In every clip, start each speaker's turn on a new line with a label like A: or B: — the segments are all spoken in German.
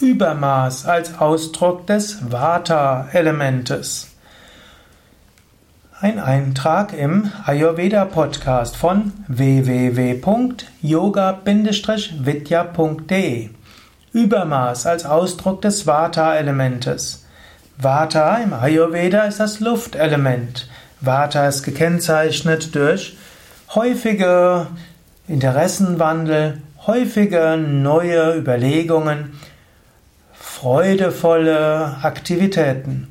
A: Übermaß als Ausdruck des Vata-Elementes. Ein Eintrag im Ayurveda Podcast von www.yoga-vidya.de Übermaß als Ausdruck des Vata-Elementes. Vata im Ayurveda ist das Luftelement. Vata ist gekennzeichnet durch häufige Interessenwandel, häufige neue Überlegungen, freudevolle Aktivitäten.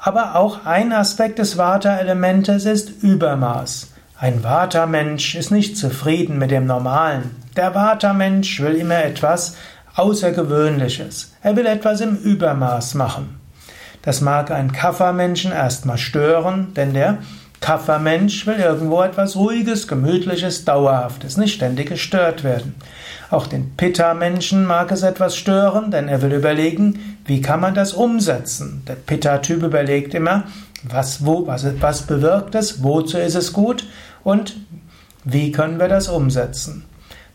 A: Aber auch ein Aspekt des Vata-Elementes ist Übermaß. Ein Vata-Mensch ist nicht zufrieden mit dem Normalen. Der Vata-Mensch will immer etwas Außergewöhnliches. Er will etwas im Übermaß machen. Das mag einen Kapha-Menschen erstmal stören, denn der Kapha-Mensch will irgendwo etwas Ruhiges, Gemütliches, Dauerhaftes, nicht ständig gestört werden. Auch den Pitta-Menschen mag es etwas stören, denn er will überlegen, wie kann man das umsetzen. Der Pitta-Typ überlegt immer, was, wo, was, was bewirkt es, wozu ist es gut und wie können wir das umsetzen.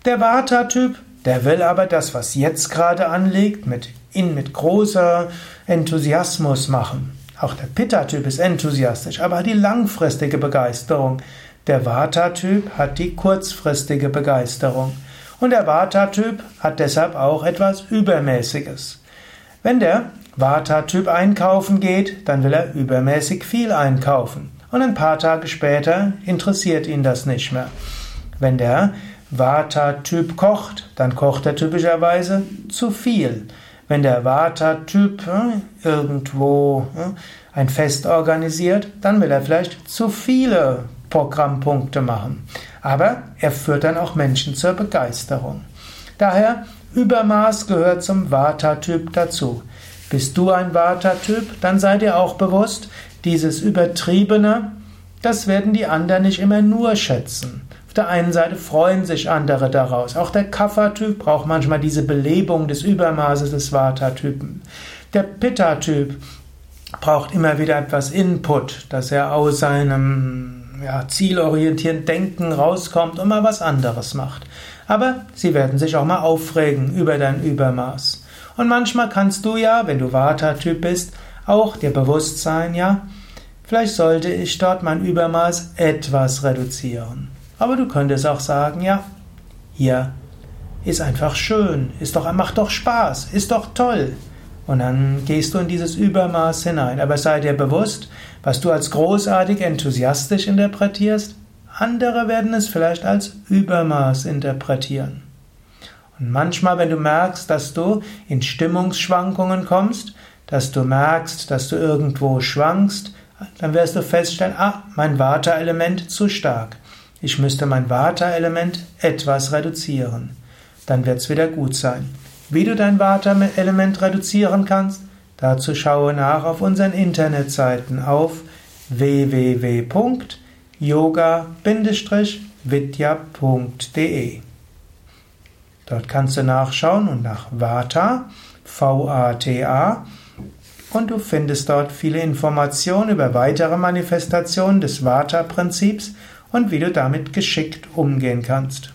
A: Der Vata-Typ, der will aber das, was jetzt gerade anliegt, mit, in, mit großer Enthusiasmus machen. Auch der Pitta-Typ ist enthusiastisch, aber hat die langfristige Begeisterung. Der Vata-Typ hat die kurzfristige Begeisterung. Und der Vata-Typ hat deshalb auch etwas Übermäßiges. Wenn der Vata-Typ einkaufen geht, dann will er übermäßig viel einkaufen. Und ein paar Tage später interessiert ihn das nicht mehr. Wenn der Vata-Typ kocht, dann kocht er typischerweise zu viel. Wenn der Vata-Typ äh, irgendwo äh, ein Fest organisiert, dann will er vielleicht zu viele Programmpunkte machen. Aber er führt dann auch Menschen zur Begeisterung. Daher, Übermaß gehört zum Vata-Typ dazu. Bist du ein Vata-Typ, dann sei dir auch bewusst, dieses Übertriebene, das werden die anderen nicht immer nur schätzen. Auf der einen Seite freuen sich andere daraus. Auch der Kapha-Typ braucht manchmal diese Belebung des Übermaßes des Vata-Typen. Der Pitta-Typ braucht immer wieder etwas Input, dass er aus seinem ja, zielorientierten Denken rauskommt und mal was anderes macht. Aber sie werden sich auch mal aufregen über dein Übermaß. Und manchmal kannst du ja, wenn du Vata-Typ bist, auch dir bewusst sein, ja, vielleicht sollte ich dort mein Übermaß etwas reduzieren. Aber du könntest auch sagen, ja, hier ist einfach schön, ist doch, macht doch Spaß, ist doch toll. Und dann gehst du in dieses Übermaß hinein. Aber sei dir bewusst, was du als großartig enthusiastisch interpretierst, andere werden es vielleicht als Übermaß interpretieren. Und manchmal, wenn du merkst, dass du in Stimmungsschwankungen kommst, dass du merkst, dass du irgendwo schwankst, dann wirst du feststellen, ah, mein Vata-Element zu stark. Ich müsste mein Vata-Element etwas reduzieren. Dann wird es wieder gut sein. Wie du dein Vata-Element reduzieren kannst, dazu schaue nach auf unseren Internetseiten auf www.yoga-vidya.de. Dort kannst du nachschauen und nach Vata, V-A-T-A, und du findest dort viele Informationen über weitere Manifestationen des Vata-Prinzips und wie du damit geschickt umgehen kannst.